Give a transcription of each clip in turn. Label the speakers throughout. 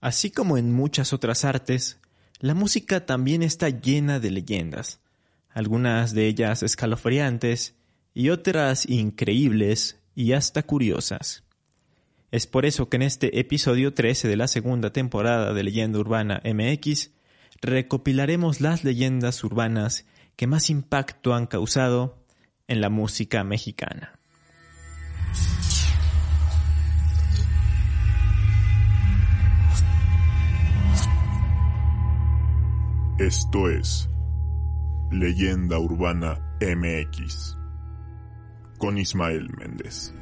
Speaker 1: Así como en muchas otras artes, la música también está llena de leyendas, algunas de ellas escalofriantes y otras increíbles y hasta curiosas. Es por eso que en este episodio 13 de la segunda temporada de Leyenda Urbana MX recopilaremos las leyendas urbanas que más impacto han causado en la música mexicana.
Speaker 2: Esto es Leyenda Urbana MX con Ismael Méndez.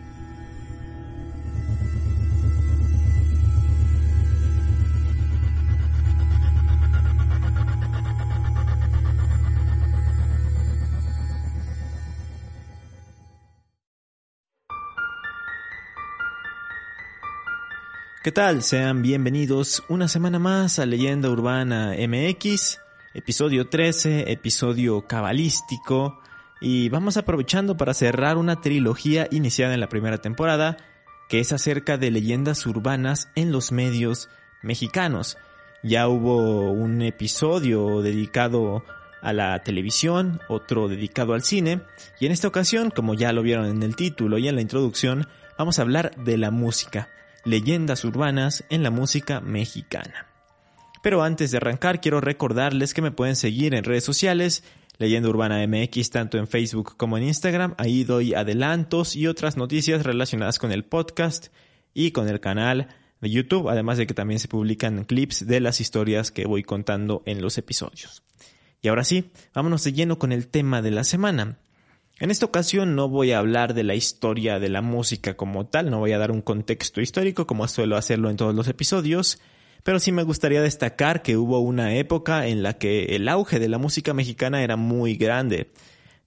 Speaker 1: ¿Qué tal? Sean bienvenidos una semana más a Leyenda Urbana MX episodio 13, episodio cabalístico, y vamos aprovechando para cerrar una trilogía iniciada en la primera temporada, que es acerca de leyendas urbanas en los medios mexicanos. Ya hubo un episodio dedicado a la televisión, otro dedicado al cine, y en esta ocasión, como ya lo vieron en el título y en la introducción, vamos a hablar de la música, leyendas urbanas en la música mexicana. Pero antes de arrancar, quiero recordarles que me pueden seguir en redes sociales, Leyenda Urbana MX, tanto en Facebook como en Instagram. Ahí doy adelantos y otras noticias relacionadas con el podcast y con el canal de YouTube, además de que también se publican clips de las historias que voy contando en los episodios. Y ahora sí, vámonos de lleno con el tema de la semana. En esta ocasión no voy a hablar de la historia de la música como tal, no voy a dar un contexto histórico como suelo hacerlo en todos los episodios, pero sí me gustaría destacar que hubo una época en la que el auge de la música mexicana era muy grande.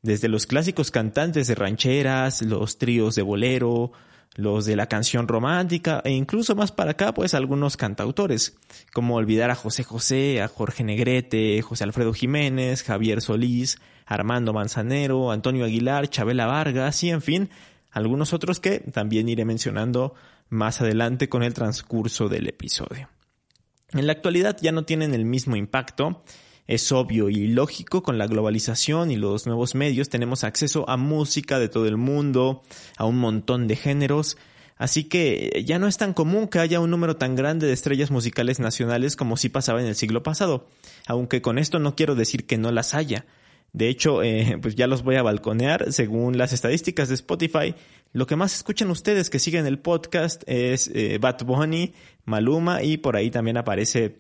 Speaker 1: Desde los clásicos cantantes de rancheras, los tríos de bolero, los de la canción romántica e incluso más para acá pues algunos cantautores, como olvidar a José José, a Jorge Negrete, José Alfredo Jiménez, Javier Solís, Armando Manzanero, Antonio Aguilar, Chabela Vargas y en fin, algunos otros que también iré mencionando más adelante con el transcurso del episodio. En la actualidad ya no tienen el mismo impacto. Es obvio y lógico, con la globalización y los nuevos medios tenemos acceso a música de todo el mundo, a un montón de géneros, así que ya no es tan común que haya un número tan grande de estrellas musicales nacionales como sí pasaba en el siglo pasado, aunque con esto no quiero decir que no las haya. De hecho, eh, pues ya los voy a balconear. Según las estadísticas de Spotify, lo que más escuchan ustedes que siguen el podcast es eh, Bad Bunny, Maluma y por ahí también aparece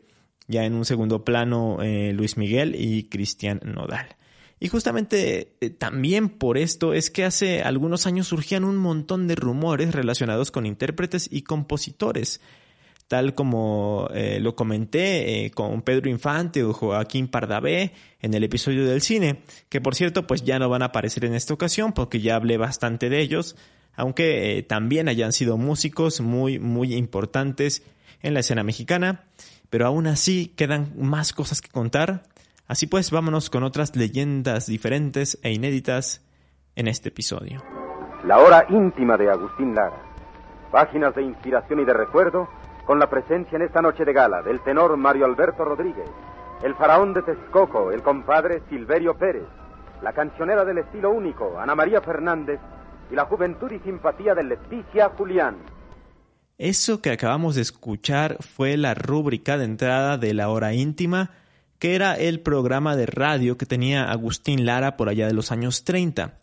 Speaker 1: ya en un segundo plano eh, Luis Miguel y Cristian Nodal. Y justamente también por esto es que hace algunos años surgían un montón de rumores relacionados con intérpretes y compositores tal como eh, lo comenté eh, con Pedro Infante o Joaquín Pardavé en el episodio del cine, que por cierto pues ya no van a aparecer en esta ocasión porque ya hablé bastante de ellos, aunque eh, también hayan sido músicos muy muy importantes en la escena mexicana, pero aún así quedan más cosas que contar, así pues vámonos con otras leyendas diferentes e inéditas en este episodio.
Speaker 3: La hora íntima de Agustín Lara, páginas de inspiración y de recuerdo con la presencia en esta noche de gala del tenor Mario Alberto Rodríguez, el faraón de Texcoco, el compadre Silverio Pérez, la cancionera del estilo único, Ana María Fernández, y la juventud y simpatía de Leticia Julián.
Speaker 1: Eso que acabamos de escuchar fue la rúbrica de entrada de la hora íntima, que era el programa de radio que tenía Agustín Lara por allá de los años 30.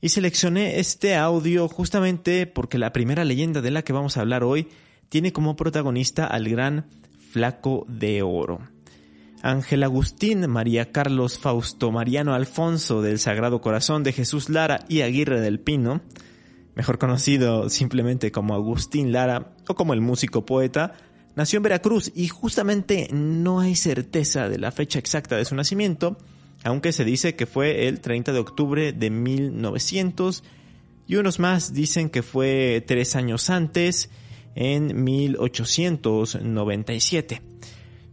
Speaker 1: Y seleccioné este audio justamente porque la primera leyenda de la que vamos a hablar hoy tiene como protagonista al gran Flaco de Oro. Ángel Agustín, María Carlos Fausto, Mariano Alfonso del Sagrado Corazón de Jesús Lara y Aguirre del Pino, mejor conocido simplemente como Agustín Lara o como el músico poeta, nació en Veracruz y justamente no hay certeza de la fecha exacta de su nacimiento, aunque se dice que fue el 30 de octubre de 1900 y unos más dicen que fue tres años antes en 1897.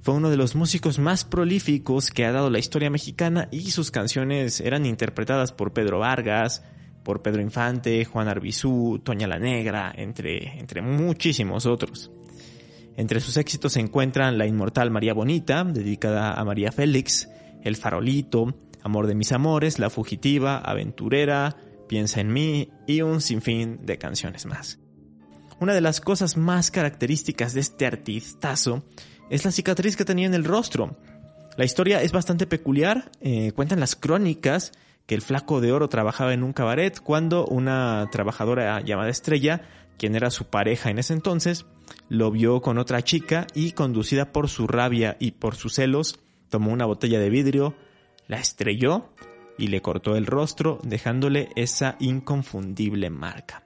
Speaker 1: Fue uno de los músicos más prolíficos que ha dado la historia mexicana y sus canciones eran interpretadas por Pedro Vargas, por Pedro Infante, Juan Arbizú, Toña la Negra, entre, entre muchísimos otros. Entre sus éxitos se encuentran La Inmortal María Bonita, dedicada a María Félix, El Farolito, Amor de mis Amores, La Fugitiva, Aventurera, Piensa en mí y un sinfín de canciones más. Una de las cosas más características de este artistazo es la cicatriz que tenía en el rostro. La historia es bastante peculiar, eh, cuentan las crónicas que el flaco de oro trabajaba en un cabaret cuando una trabajadora llamada Estrella, quien era su pareja en ese entonces, lo vio con otra chica y conducida por su rabia y por sus celos, tomó una botella de vidrio, la estrelló y le cortó el rostro dejándole esa inconfundible marca.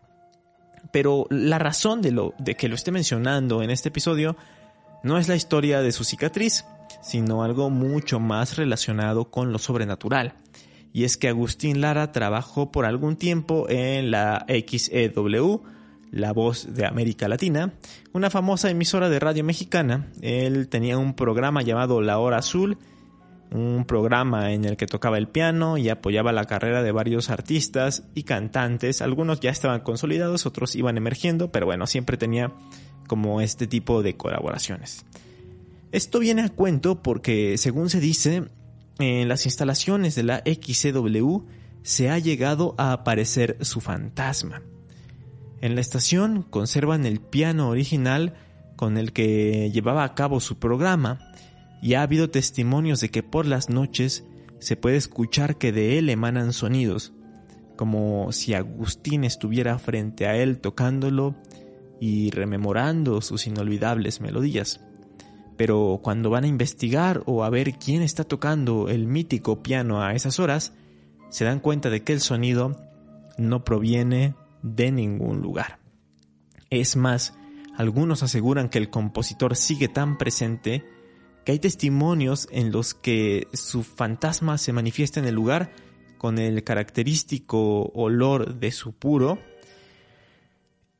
Speaker 1: Pero la razón de, lo, de que lo esté mencionando en este episodio no es la historia de su cicatriz, sino algo mucho más relacionado con lo sobrenatural. Y es que Agustín Lara trabajó por algún tiempo en la XEW, la voz de América Latina, una famosa emisora de radio mexicana. Él tenía un programa llamado La Hora Azul un programa en el que tocaba el piano y apoyaba la carrera de varios artistas y cantantes. Algunos ya estaban consolidados, otros iban emergiendo, pero bueno, siempre tenía como este tipo de colaboraciones. Esto viene a cuento porque, según se dice, en las instalaciones de la XCW se ha llegado a aparecer su fantasma. En la estación conservan el piano original con el que llevaba a cabo su programa, y ha habido testimonios de que por las noches se puede escuchar que de él emanan sonidos, como si Agustín estuviera frente a él tocándolo y rememorando sus inolvidables melodías. Pero cuando van a investigar o a ver quién está tocando el mítico piano a esas horas, se dan cuenta de que el sonido no proviene de ningún lugar. Es más, algunos aseguran que el compositor sigue tan presente que hay testimonios en los que su fantasma se manifiesta en el lugar con el característico olor de su puro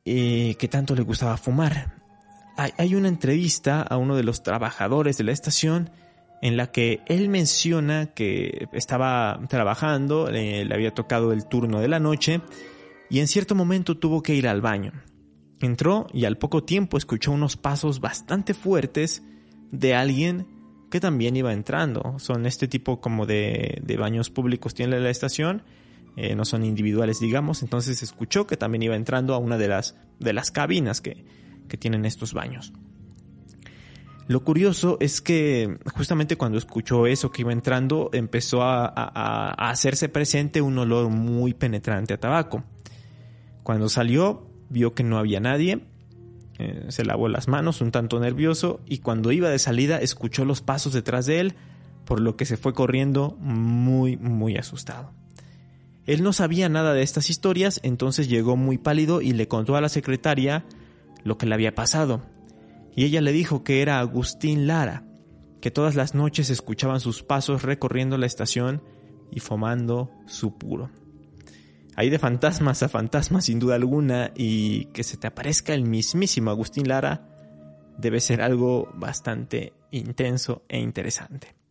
Speaker 1: eh, que tanto le gustaba fumar. Hay, una entrevista a uno de los trabajadores de la estación en la que él menciona que estaba trabajando, le había tocado el turno de la noche y en cierto momento tuvo que ir al baño. Entró y al poco tiempo escuchó unos pasos bastante fuertes de alguien que también iba entrando. Son este tipo como de, baños públicos tiene la estación, eh, no son individuales digamos, entonces escuchó que también iba entrando a una de las, de las cabinas que, que tienen estos baños. Lo curioso es que justamente cuando escuchó eso que iba entrando empezó a, a hacerse presente un olor muy penetrante a tabaco. Cuando salió vio que no había nadie eh, se lavó las manos un tanto nervioso y cuando iba de salida escuchó los pasos detrás de él, por lo que se fue corriendo muy, muy asustado. Él no sabía nada de estas historias, entonces llegó muy pálido y le contó a la secretaria lo que le había pasado. Y ella le dijo que era Agustín Lara, que todas las noches escuchaban sus pasos recorriendo la estación y fumando su puro. Hay de fantasmas a fantasmas sin duda alguna y que se te aparezca el mismísimo Agustín Lara debe ser algo bastante intenso e interesante.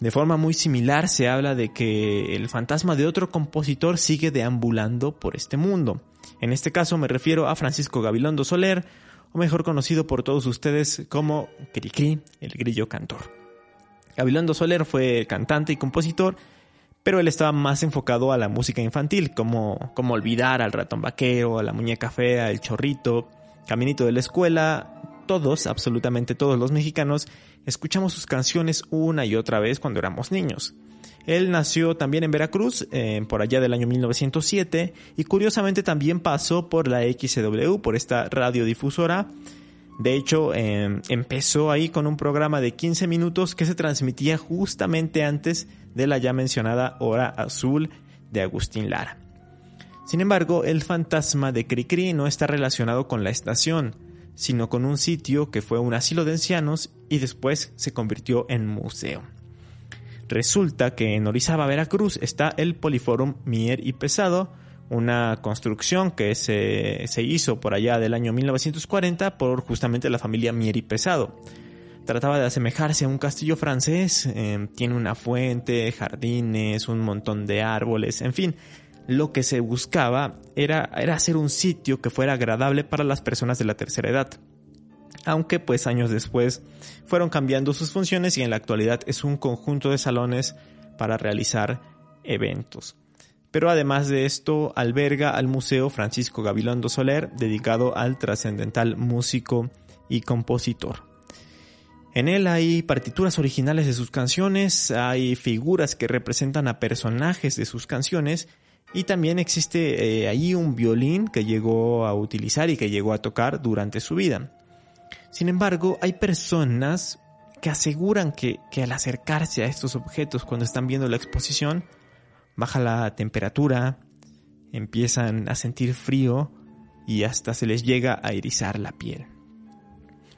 Speaker 1: De forma muy similar se habla de que el fantasma de otro compositor sigue deambulando por este mundo. En este caso me refiero a Francisco Gabilondo Soler, o mejor conocido por todos ustedes como Cricri, el grillo cantor. Gabilondo Soler fue cantante y compositor pero él estaba más enfocado a la música infantil, como, como olvidar al ratón vaquero, a la muñeca fea, el chorrito, caminito de la escuela. Todos, absolutamente todos los mexicanos, escuchamos sus canciones una y otra vez cuando éramos niños. Él nació también en Veracruz, eh, por allá del año 1907, y curiosamente también pasó por la XW, por esta radiodifusora. De hecho, em, empezó ahí con un programa de 15 minutos que se transmitía justamente antes de la ya mencionada Hora Azul de Agustín Lara. Sin embargo, el fantasma de Cricri no está relacionado con la estación, sino con un sitio que fue un asilo de ancianos y después se convirtió en museo. Resulta que en Orizaba, Veracruz, está el Poliforum Mier y Pesado, una construcción que se, se hizo por allá del año 1940 por justamente la familia Mier y Pesado trataba de asemejarse a un castillo francés, em, tiene una fuente, jardines, un montón de árboles, en fin, lo que se buscaba era, era hacer un sitio que fuera agradable para las personas de la tercera edad. aunque pues años después fueron cambiando sus funciones y en la actualidad es un conjunto de salones para realizar eventos. Pero además de esto, alberga al Museo Francisco Gabilondo Soler, dedicado al trascendental músico y compositor. En él hay partituras originales de sus canciones, hay figuras que representan a personajes de sus canciones y también existe eh, ahí un violín que llegó a utilizar y que llegó a tocar durante su vida. Sin embargo, hay personas que aseguran que, que al acercarse a estos objetos cuando están viendo la exposición, baja la temperatura, empiezan a sentir frío y hasta se les llega a erizar la piel.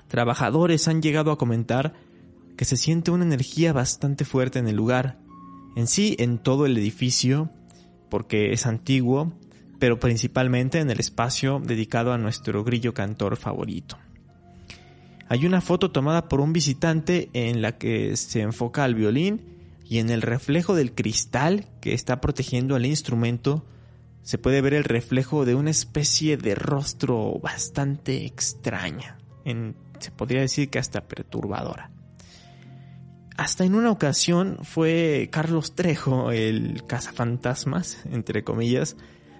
Speaker 1: Trabajadores han llegado a comentar que se siente una energía bastante fuerte en el lugar, en sí en todo el edificio, porque es antiguo, pero principalmente en el espacio dedicado a nuestro grillo cantor favorito. Hay una foto tomada por un visitante en la que se enfoca al violín y en el reflejo del cristal que está protegiendo al instrumento se puede ver el reflejo de una especie de rostro bastante extraña, se podría decir que hasta perturbadora. Hasta en una ocasión fue Carlos Trejo, el cazafantasmas, entre comillas,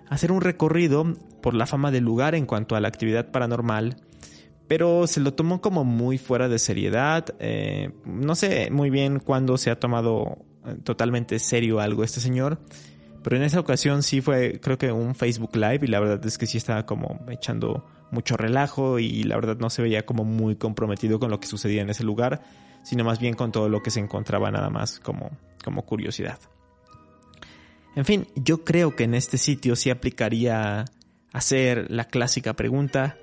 Speaker 1: a hacer un recorrido por la fama del lugar en cuanto a la actividad paranormal pero se lo tomó como muy fuera de seriedad. Eh, no sé muy bien cuándo se ha tomado eh, totalmente serio algo este señor, pero en esa ocasión sí fue creo que un Facebook Live y la verdad es que sí estaba como echando mucho relajo y la verdad no se veía como muy comprometido con lo que sucedía en ese lugar, sino más bien con todo lo que se encontraba nada más como, como curiosidad. En fin, yo creo que en este sitio sí aplicaría hacer la clásica pregunta,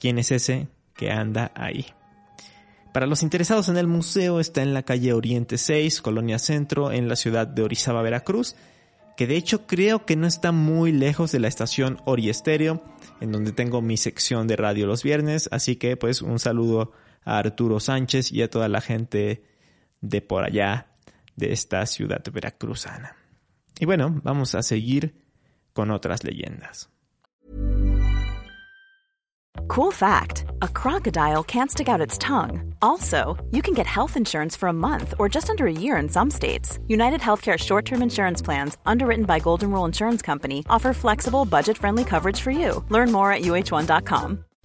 Speaker 1: quién es ese que anda ahí. Para los interesados en el museo está en la calle Oriente 6, Colonia Centro, en la ciudad de Orizaba, Veracruz, que de hecho creo que no está muy lejos de la estación Oriesterio, en donde tengo mi sección de radio los viernes, así que pues un saludo a Arturo Sánchez y a toda la gente de por allá de esta ciudad veracruzana. Y bueno, vamos a seguir con otras leyendas.
Speaker 4: Cool fact a crocodile can't stick out its tongue. Also, you can get health insurance for a month or just under a year in some states. United Healthcare short term insurance plans, underwritten by Golden Rule Insurance Company, offer flexible, budget friendly coverage for you. Learn more at uh1.com.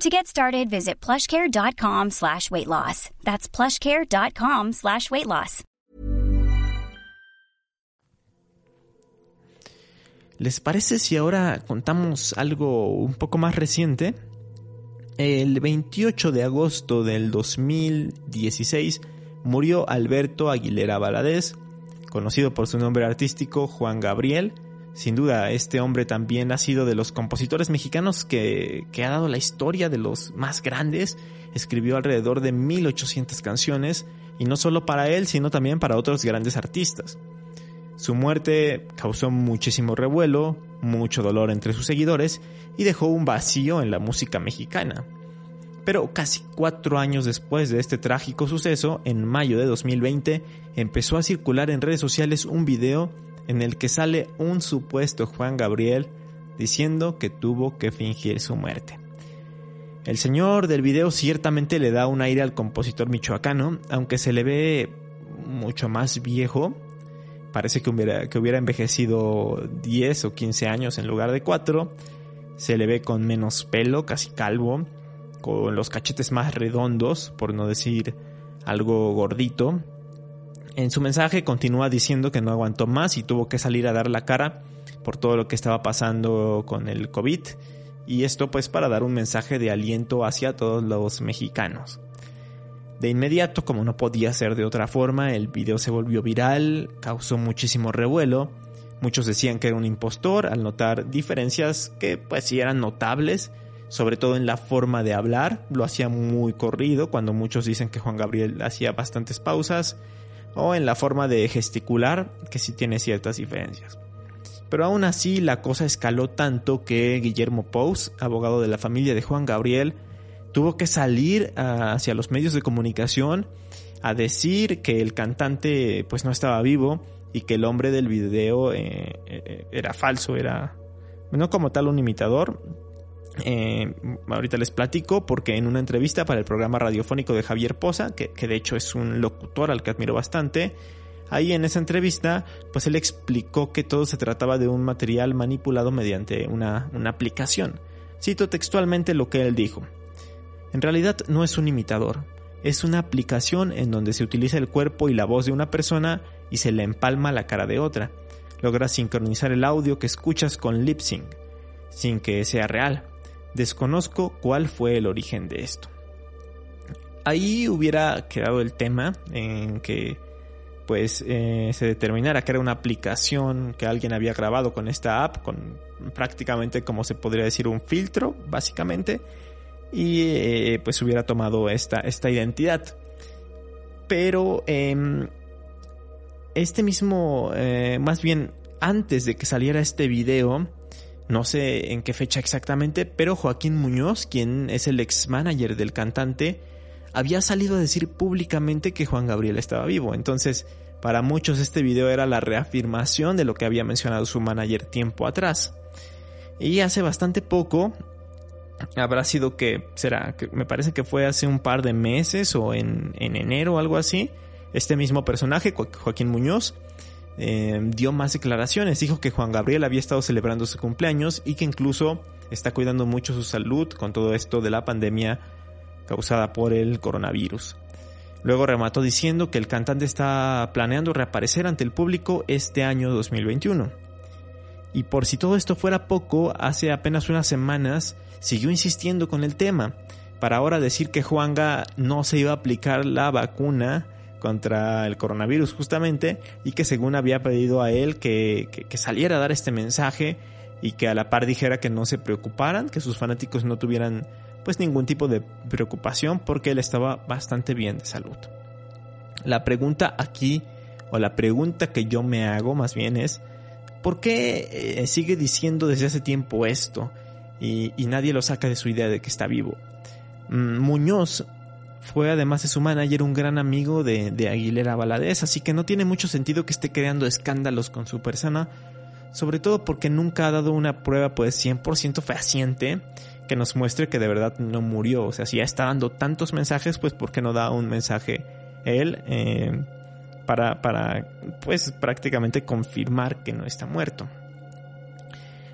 Speaker 5: To get started, visit plushcare.com slash weight loss. That's plushcare.com slash weight loss.
Speaker 1: ¿Les parece si ahora contamos algo un poco más reciente? El 28 de agosto del 2016 murió Alberto Aguilera Valadez, conocido por su nombre artístico Juan Gabriel. Sin duda, este hombre también ha sido de los compositores mexicanos que, que ha dado la historia de los más grandes. Escribió alrededor de 1800 canciones, y no solo para él, sino también para otros grandes artistas. Su muerte causó muchísimo revuelo, mucho dolor entre sus seguidores y dejó un vacío en la música mexicana. Pero casi cuatro años después de este trágico suceso, en mayo de 2020, empezó a circular en redes sociales un video en el que sale un supuesto Juan Gabriel diciendo que tuvo que fingir su muerte. El señor del video ciertamente le da un aire al compositor michoacano, aunque se le ve mucho más viejo parece que hubiera, que hubiera envejecido 10 o 15 años en lugar de 4. Se le ve con menos pelo, casi calvo, con los cachetes más redondos, por no decir algo gordito. En su mensaje continúa diciendo que no aguantó más y tuvo que salir a dar la cara por todo lo que estaba pasando con el COVID. Y esto pues para dar un mensaje de aliento hacia todos los mexicanos. De inmediato, como no podía ser de otra forma, el video se volvió viral, causó muchísimo revuelo. Muchos decían que era un impostor al notar diferencias que pues sí eran notables, sobre todo en la forma de hablar, lo hacía muy corrido, cuando muchos dicen que Juan Gabriel hacía bastantes pausas. O en la forma de gesticular, que sí tiene ciertas diferencias. Pero aún así la cosa escaló tanto que Guillermo Pous, abogado de la familia de Juan Gabriel, tuvo que salir hacia los medios de comunicación a decir que el cantante pues no estaba vivo y que el hombre del video eh, eh, era falso, era no como tal un imitador. Eh, ahorita les platico porque en una entrevista para el programa radiofónico de Javier Poza, que, de hecho es un locutor al que admiro bastante, Ahí en esa entrevista, pues él explicó que todo se trataba de un material manipulado mediante una, una aplicación. Cito textualmente lo que él dijo. En realidad no es un imitador, es una aplicación en donde se utiliza el cuerpo y la voz de una persona y se le empalma la cara de otra. Logra sincronizar el audio que escuchas con lip sync, sin que sea real. Desconozco cuál fue el origen de esto. Ahí hubiera quedado el tema en que pues eh, se determinara que era una aplicación que alguien había grabado con esta app, con prácticamente como se podría decir un filtro, básicamente, y eh, pues hubiera tomado esta, esta identidad. Pero em, este mismo, eh, más bien antes de que saliera este video, no sé en qué fecha exactamente, pero Joaquín Muñoz, quien es el ex manager del cantante, había salido a decir públicamente que Juan Gabriel estaba vivo. Entonces, para muchos este video era la reafirmación de lo que había mencionado su manager tiempo atrás. Y hace bastante poco, habrá sido que, será, que me parece que fue hace un par de meses o en, enero o algo así, este mismo personaje, Joaquín Muñoz, eh, dio más declaraciones. Dijo que Juan Gabriel había estado celebrando su cumpleaños y que incluso está cuidando mucho su salud con todo esto de la pandemia causada por el coronavirus. Luego remató diciendo que el cantante está planeando reaparecer ante el público este año 2021. Y por si todo esto fuera poco, hace apenas unas semanas siguió insistiendo con el tema, para ahora decir que Juanga no se iba a aplicar la vacuna contra el coronavirus justamente y que según había pedido a él que, saliera a dar este mensaje y que a la par dijera que no se preocuparan, que sus fanáticos no tuvieran pues ningún tipo de preocupación porque él estaba bastante bien de salud. La pregunta aquí, o la pregunta que yo me hago más bien es, ¿por qué eh, sigue diciendo desde hace tiempo esto y, nadie lo saca de su idea de que está vivo? Mm, Muñoz fue además de su manager un gran amigo de, de Aguilera Valadez, así que no tiene mucho sentido que esté creando escándalos con su persona, sobre todo porque nunca ha dado una prueba pues 100% fehaciente que nos muestre que de verdad no murió. O sea, si ya está dando tantos mensajes, pues ¿por qué no da un mensaje él eh, para, para, pues prácticamente confirmar que no está muerto?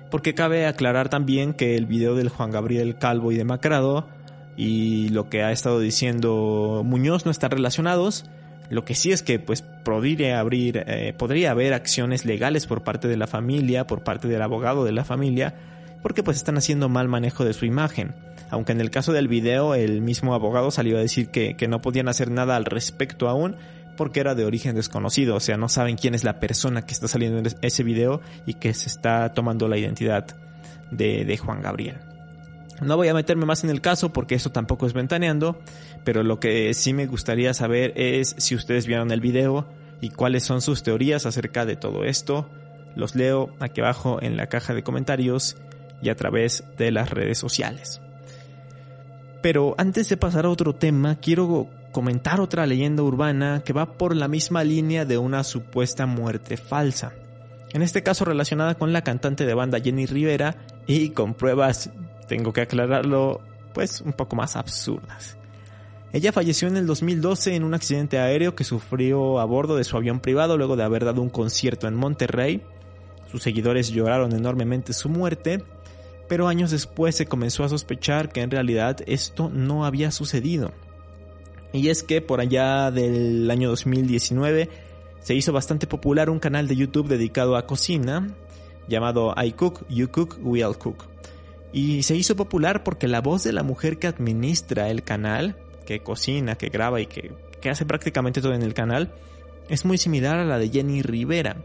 Speaker 1: Porque cabe aclarar también que el video del Juan Gabriel Calvo y demacrado y lo que ha estado diciendo Muñoz no están relacionados. Lo que sí es que pues podría abrir, eh, podría haber acciones legales por parte de la familia, por parte del abogado de la familia, porque pues están haciendo mal manejo de su imagen. Aunque en el caso del video el mismo abogado salió a decir que, no podían hacer nada al respecto aún porque era de origen desconocido, o sea, no saben quién es la persona que está saliendo en ese video y que se está tomando la identidad de, de Juan Gabriel. No voy a meterme más en el caso porque eso tampoco es ventaneando, pero lo que sí me gustaría saber es si ustedes vieron el video y cuáles son sus teorías acerca de todo esto. Los leo aquí abajo en la caja de comentarios y a través de las redes sociales. Pero antes de pasar a otro tema, quiero comentar otra leyenda urbana que va por la misma línea de una supuesta muerte falsa. En este caso relacionada con la cantante de banda Jenny Rivera y con pruebas, tengo que aclararlo, pues un poco más absurdas. Ella falleció en el 2012 en un accidente aéreo que sufrió a bordo de su avión privado luego de haber dado un concierto en Monterrey. Sus seguidores lloraron enormemente su muerte pero años después se comenzó a sospechar que en realidad esto no había sucedido. Y es que por allá del año 2019 se hizo bastante popular un canal de YouTube dedicado a cocina llamado I Cook, You Cook, We'll Cook. Y se hizo popular porque la voz de la mujer que administra el canal, que cocina, que graba y que, que hace prácticamente todo en el canal, es muy similar a la de Jenny Rivera.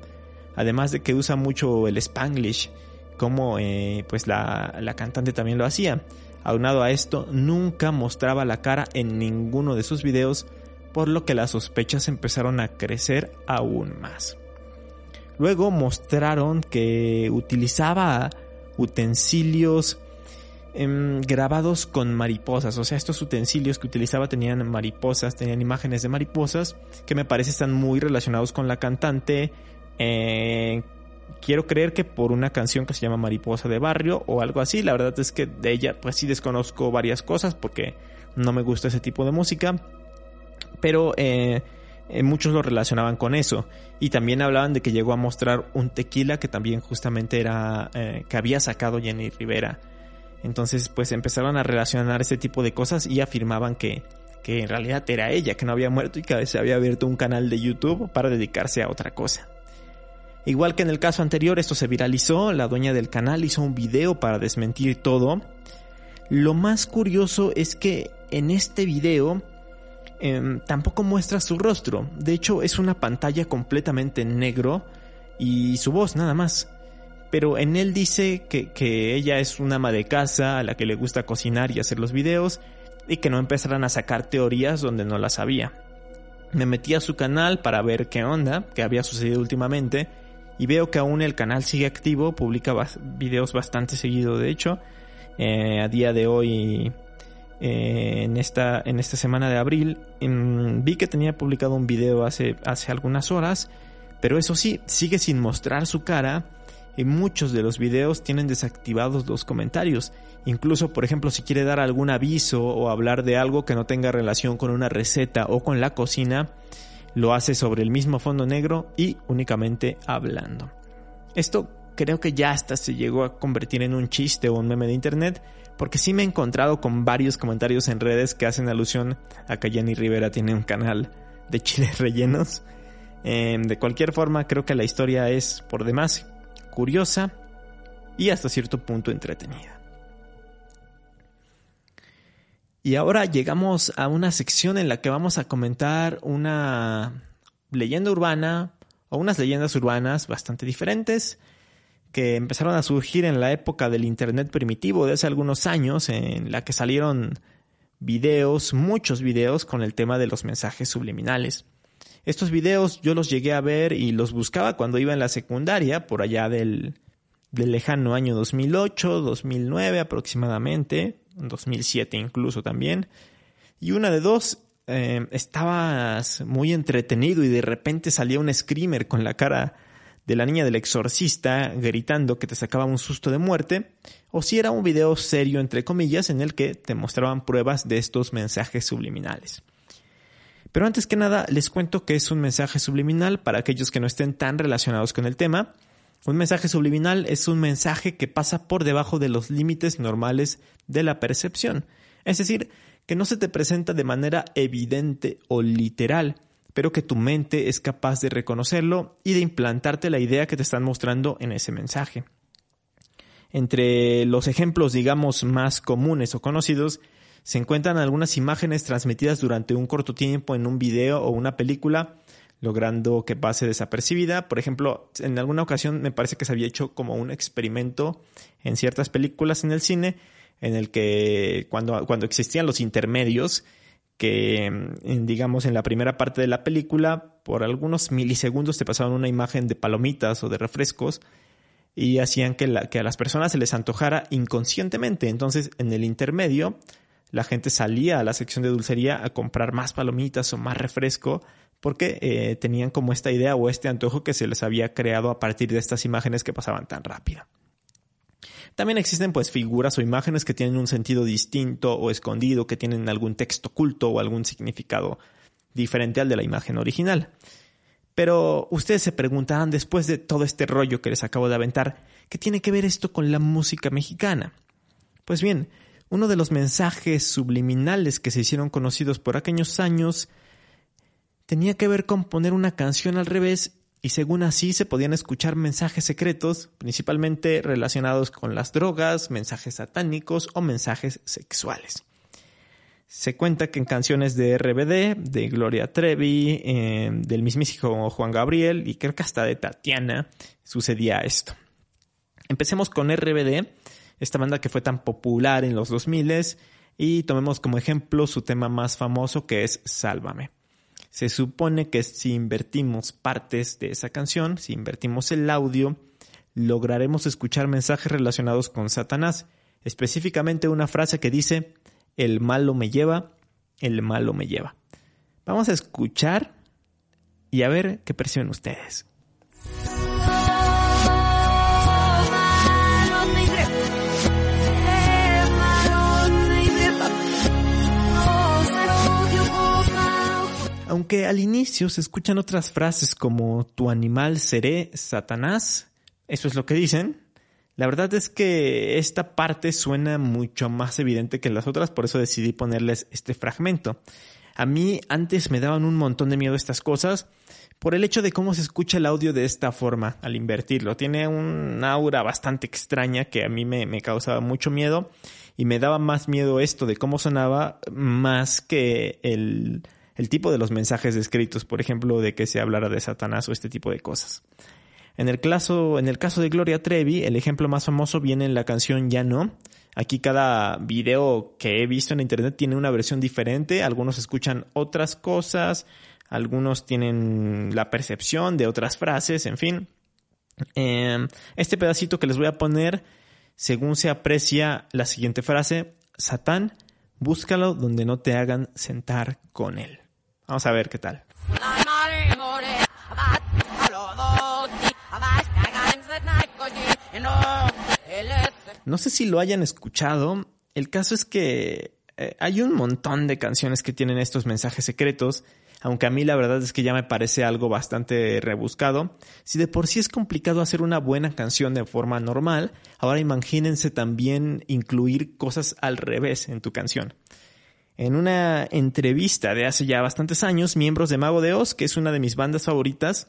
Speaker 1: Además de que usa mucho el spanglish como eh, pues la, la cantante también lo hacía. Aunado a esto, nunca mostraba la cara en ninguno de sus videos por lo que las sospechas empezaron a crecer aún más. Luego mostraron que utilizaba utensilios em, grabados con mariposas. O sea, estos utensilios que utilizaba tenían mariposas, tenían imágenes de mariposas que me parece están muy relacionados con la cantante. Eh, quiero creer que por una canción que se llama Mariposa de Barrio o algo así. La verdad es que de ella pues sí desconozco varias cosas porque no me gusta ese tipo de música. Pero eh, eh, muchos lo relacionaban con eso. Y también hablaban de que llegó a mostrar un tequila que también justamente era eh, que había sacado Jenny Rivera. Entonces pues empezaron a relacionar ese tipo de cosas y afirmaban que, que en realidad era ella, que no había muerto y que se había abierto un canal de YouTube para dedicarse a otra cosa. Igual que en el caso anterior, esto se viralizó, la dueña del canal hizo un video para desmentir todo. Lo más curioso es que en este video Em, tampoco muestra su rostro. De hecho, es una pantalla completamente negro y su voz nada más. Pero en él dice que, que, ella es una ama de casa a la que le gusta cocinar y hacer los videos y que no empezarán a sacar teorías donde no las había. Me metí a su canal para ver qué onda, qué había sucedido últimamente y veo que aún el canal sigue activo, publica videos bastante seguido de hecho. Eh, a día de hoy eh, en, esta, en esta semana de abril. vi que tenía publicado un video hace, hace algunas horas, pero eso sí, sigue sin mostrar su cara y muchos de los videos tienen desactivados los comentarios. Incluso, por ejemplo, si quiere dar algún aviso o hablar de algo que no tenga relación con una receta o con la cocina, lo hace sobre el mismo fondo negro y únicamente hablando. Esto creo que ya hasta se llegó a convertir en un chiste o un meme de internet, porque sí me he encontrado con varios comentarios en redes que hacen alusión a que Jenny Rivera tiene un canal de chiles rellenos. Em, de cualquier forma, creo que la historia es por demás curiosa y hasta cierto punto entretenida. Y ahora llegamos a una sección en la que vamos a comentar una leyenda urbana o unas leyendas urbanas bastante diferentes que empezaron a surgir en la época del Internet primitivo de hace algunos años, en la que salieron videos, muchos videos con el tema de los mensajes subliminales. Estos videos yo los llegué a ver y los buscaba cuando iba en la secundaria, por allá del, lejano año 2008, 2009 aproximadamente, 2007 incluso también. Y una de dos, eh, estabas muy entretenido y de repente salía un screamer con la cara de la niña del exorcista gritando que te sacaba un susto de muerte, o si era un video serio entre comillas en el que te mostraban pruebas de estos mensajes subliminales. Pero antes que nada les cuento que es un mensaje subliminal para aquellos que no estén tan relacionados con el tema. Un mensaje subliminal es un mensaje que pasa por debajo de los límites normales de la percepción, es decir, que no se te presenta de manera evidente o literal, pero que tu mente es capaz de reconocerlo y de implantarte la idea que te están mostrando en ese mensaje. Entre los ejemplos, digamos, más comunes o conocidos, se encuentran algunas imágenes transmitidas durante un corto tiempo en un video o una película, logrando que pase desapercibida. Por ejemplo, en alguna ocasión me parece que se había hecho como un experimento en ciertas películas en el cine, en el que cuando, cuando existían los intermedios, que, digamos, en la primera parte de la película, por algunos milisegundos te pasaban una imagen de palomitas o de refrescos y hacían que, que a las personas se les antojara inconscientemente. Entonces, en el intermedio, la gente salía a la sección de dulcería a comprar más palomitas o más refresco porque eh, tenían como esta idea o este antojo que se les había creado a partir de estas imágenes que pasaban tan rápido. También existen pues figuras o imágenes que tienen un sentido distinto o escondido, que tienen algún texto oculto o algún significado diferente al de la imagen original. Pero ustedes se preguntarán después de todo este rollo que les acabo de aventar, ¿qué tiene que ver esto con la música mexicana? Pues bien, uno de los mensajes subliminales que se hicieron conocidos por aquellos años tenía que ver con poner una canción al revés y según así se podían escuchar mensajes secretos, principalmente relacionados con las drogas, mensajes satánicos o mensajes sexuales. Se cuenta que en canciones de RBD, de Gloria Trevi, eh, del mismísimo Juan Gabriel y creo que hasta de Tatiana sucedía esto. Empecemos con RBD, esta banda que fue tan popular en los 2000 y tomemos como ejemplo su tema más famoso que es Sálvame. Se supone que si invertimos partes de esa canción, si invertimos el audio, lograremos escuchar mensajes relacionados con Satanás, específicamente una frase que dice, el malo me lleva, el malo me lleva. Vamos a escuchar y a ver qué perciben ustedes. Aunque al inicio se escuchan otras frases como tu animal seré Satanás, eso es lo que dicen, la verdad es que esta parte suena mucho más evidente que las otras, por eso decidí ponerles este fragmento. A mí antes me daban un montón de miedo estas cosas por el hecho de cómo se escucha el audio de esta forma al invertirlo. Tiene un aura bastante extraña que a mí me, me causaba mucho miedo y me daba más miedo esto de cómo sonaba más que el, el tipo de los mensajes escritos, por ejemplo, de que se hablara de Satanás o este tipo de cosas. En el caso, en el caso de Gloria Trevi, el ejemplo más famoso viene en la canción Ya no. Aquí cada video que he visto en internet tiene una versión diferente. Algunos escuchan otras cosas, algunos tienen la percepción de otras frases, en fin. Em, este pedacito que les voy a poner, según se aprecia la siguiente frase, Satán, búscalo donde no te hagan sentar con él. Vamos a ver qué tal. No sé si lo hayan escuchado. El caso es que eh, hay un montón de canciones que tienen estos mensajes secretos, aunque a mí la verdad es que ya me parece algo bastante rebuscado. Si de por sí es complicado hacer una buena canción de forma normal, ahora imagínense también incluir cosas al revés en tu canción. En una entrevista de hace ya bastantes años, miembros de Mago de Oz, que es una de mis bandas favoritas,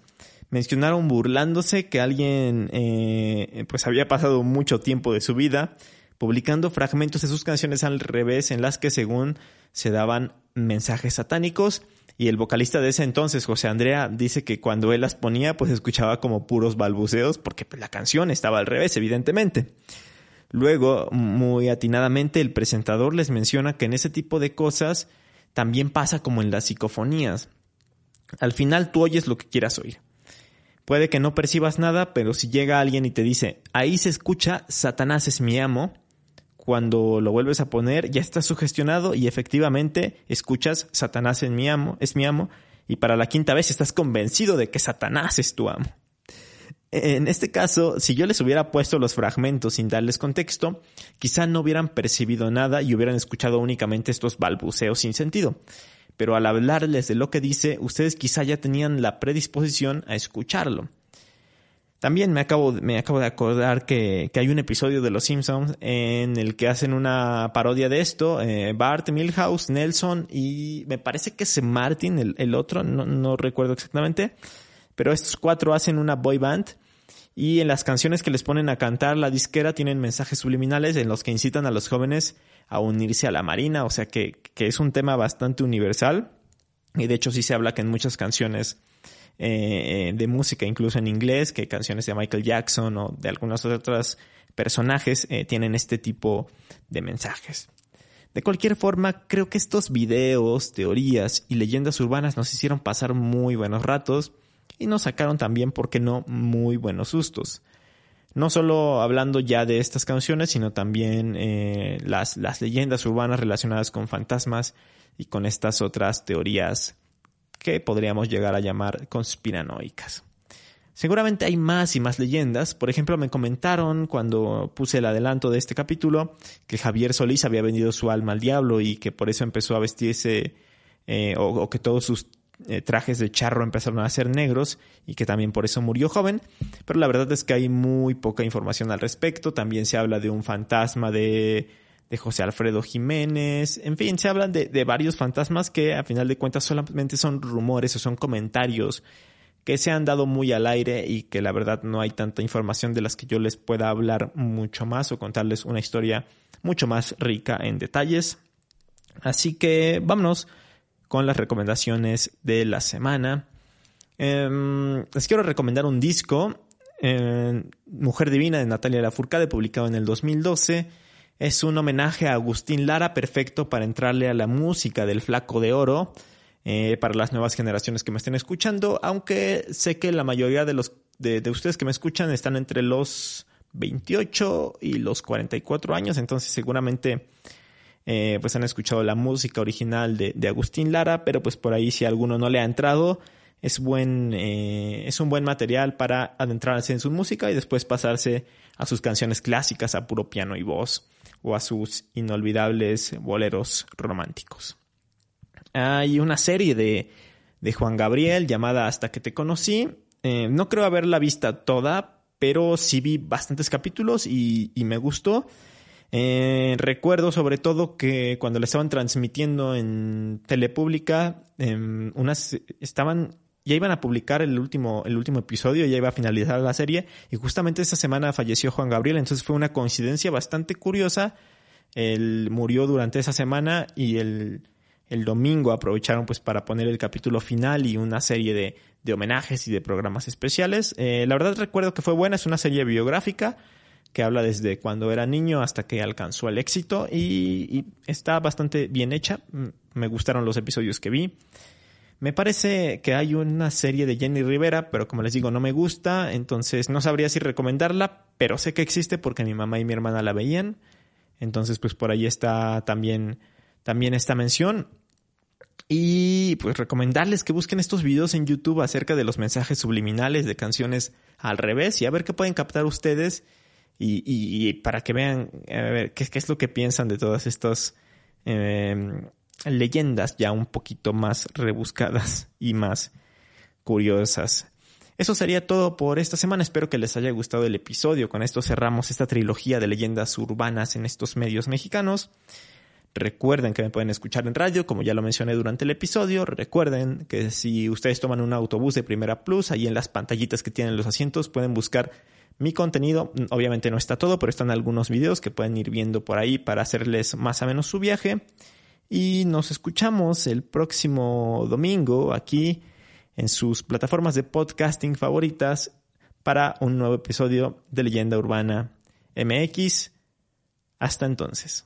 Speaker 1: mencionaron burlándose que alguien eh, pues había pasado mucho tiempo de su vida publicando fragmentos de sus canciones al revés en las que según se daban mensajes satánicos y el vocalista de ese entonces, José Andrea, dice que cuando él las ponía pues escuchaba como puros balbuceos porque pues, la canción estaba al revés, evidentemente. Luego, muy atinadamente, el presentador les menciona que en ese tipo de cosas también pasa como en las psicofonías. Al final tú oyes lo que quieras oír. Puede que no percibas nada, pero si llega alguien y te dice, ahí se escucha, Satanás es mi amo, cuando lo vuelves a poner ya estás sugestionado y efectivamente escuchas, Satanás es mi amo, es mi amo, y para la quinta vez estás convencido de que Satanás es tu amo. En este caso, si yo les hubiera puesto los fragmentos sin darles contexto, quizá no hubieran percibido nada y hubieran escuchado únicamente estos balbuceos sin sentido. Pero al hablarles de lo que dice, ustedes quizá ya tenían la predisposición a escucharlo. También me acabo, me acabo de acordar que, hay un episodio de Los Simpsons en el que hacen una parodia de esto. Eh, Bart, Milhouse, Nelson y me parece que es Martin, el, el otro, no, no recuerdo exactamente pero estos cuatro hacen una boy band y en las canciones que les ponen a cantar la disquera tienen mensajes subliminales en los que incitan a los jóvenes a unirse a la marina, o sea que, es un tema bastante universal y de hecho sí se habla que en muchas canciones eh, de música, incluso en inglés, que canciones de Michael Jackson o de algunos otros personajes eh, tienen este tipo de mensajes. De cualquier forma, creo que estos videos, teorías y leyendas urbanas nos hicieron pasar muy buenos ratos y nos sacaron también, ¿por qué no?, muy buenos sustos. No solo hablando ya de estas canciones, sino también eh, las, las leyendas urbanas relacionadas con fantasmas y con estas otras teorías que podríamos llegar a llamar conspiranoicas. Seguramente hay más y más leyendas. Por ejemplo, me comentaron cuando puse el adelanto de este capítulo que Javier Solís había vendido su alma al diablo y que por eso empezó a vestirse eh, o, o, que todos sus eh, trajes de charro empezaron a ser negros y que también por eso murió joven, pero la verdad es que hay muy poca información al respecto, también se habla de un fantasma de, de José Alfredo Jiménez, en fin, se hablan de, de varios fantasmas que a final de cuentas solamente son rumores o son comentarios que se han dado muy al aire y que la verdad no hay tanta información de las que yo les pueda hablar mucho más o contarles una historia mucho más rica en detalles. Así que vámonos con las recomendaciones de la semana. Em, les quiero recomendar un disco, eh, Mujer Divina de Natalia Lafourcade, publicado en el 2012. Es un homenaje a Agustín Lara, perfecto para entrarle a la música del Flaco de Oro. eh, para las nuevas generaciones que me estén escuchando, aunque sé que la mayoría de los de, ustedes que me escuchan están entre los 28 y los 44 años, entonces seguramente eh, pues han escuchado la música original de, de, Agustín Lara, pero pues por ahí si alguno no le ha entrado, es, buen, eh, es un buen material para adentrarse en su música y después pasarse a sus canciones clásicas a puro piano y voz o a sus inolvidables boleros románticos. Hay una serie de, de Juan Gabriel llamada Hasta que te conocí. Eh, no creo haberla vista toda, pero sí vi bastantes capítulos y, y me gustó. Eh, recuerdo sobre todo que cuando la estaban transmitiendo en Telepública, eh, unas estaban ya iban a publicar el último, el último episodio, ya iba a finalizar la serie, y justamente esta semana falleció Juan Gabriel, entonces fue una coincidencia bastante curiosa. Él murió durante esa semana y el, el domingo aprovecharon pues para poner el capítulo final y una serie de, de homenajes y de programas especiales. Eh, la verdad recuerdo que fue buena, es una serie biográfica que habla desde cuando era niño hasta que alcanzó el éxito y, está bastante bien hecha. Me gustaron los episodios que vi. Me parece que hay una serie de Jenny Rivera, pero como les digo, no me gusta, entonces no sabría si recomendarla, pero sé que existe porque mi mamá y mi hermana la veían. Entonces, pues por ahí está también, también esta mención. Y pues recomendarles que busquen estos videos en YouTube acerca de los mensajes subliminales de canciones al revés y a ver qué pueden captar ustedes y, para que vean a ver, qué, es lo que piensan de todas estas eh, leyendas ya un poquito más rebuscadas y más curiosas. Eso sería todo por esta semana. Espero que les haya gustado el episodio. Con esto cerramos esta trilogía de leyendas urbanas en estos medios mexicanos. Recuerden que me pueden escuchar en radio, como ya lo mencioné durante el episodio. Recuerden que si ustedes toman un autobús de Primera Plus, ahí en las pantallitas que tienen los asientos pueden buscar mi contenido. Obviamente no está todo, pero están algunos videos que pueden ir viendo por ahí para hacerles más o menos su viaje y nos escuchamos el próximo domingo aquí en sus plataformas de podcasting favoritas para un nuevo episodio de Leyenda Urbana MX. Hasta entonces.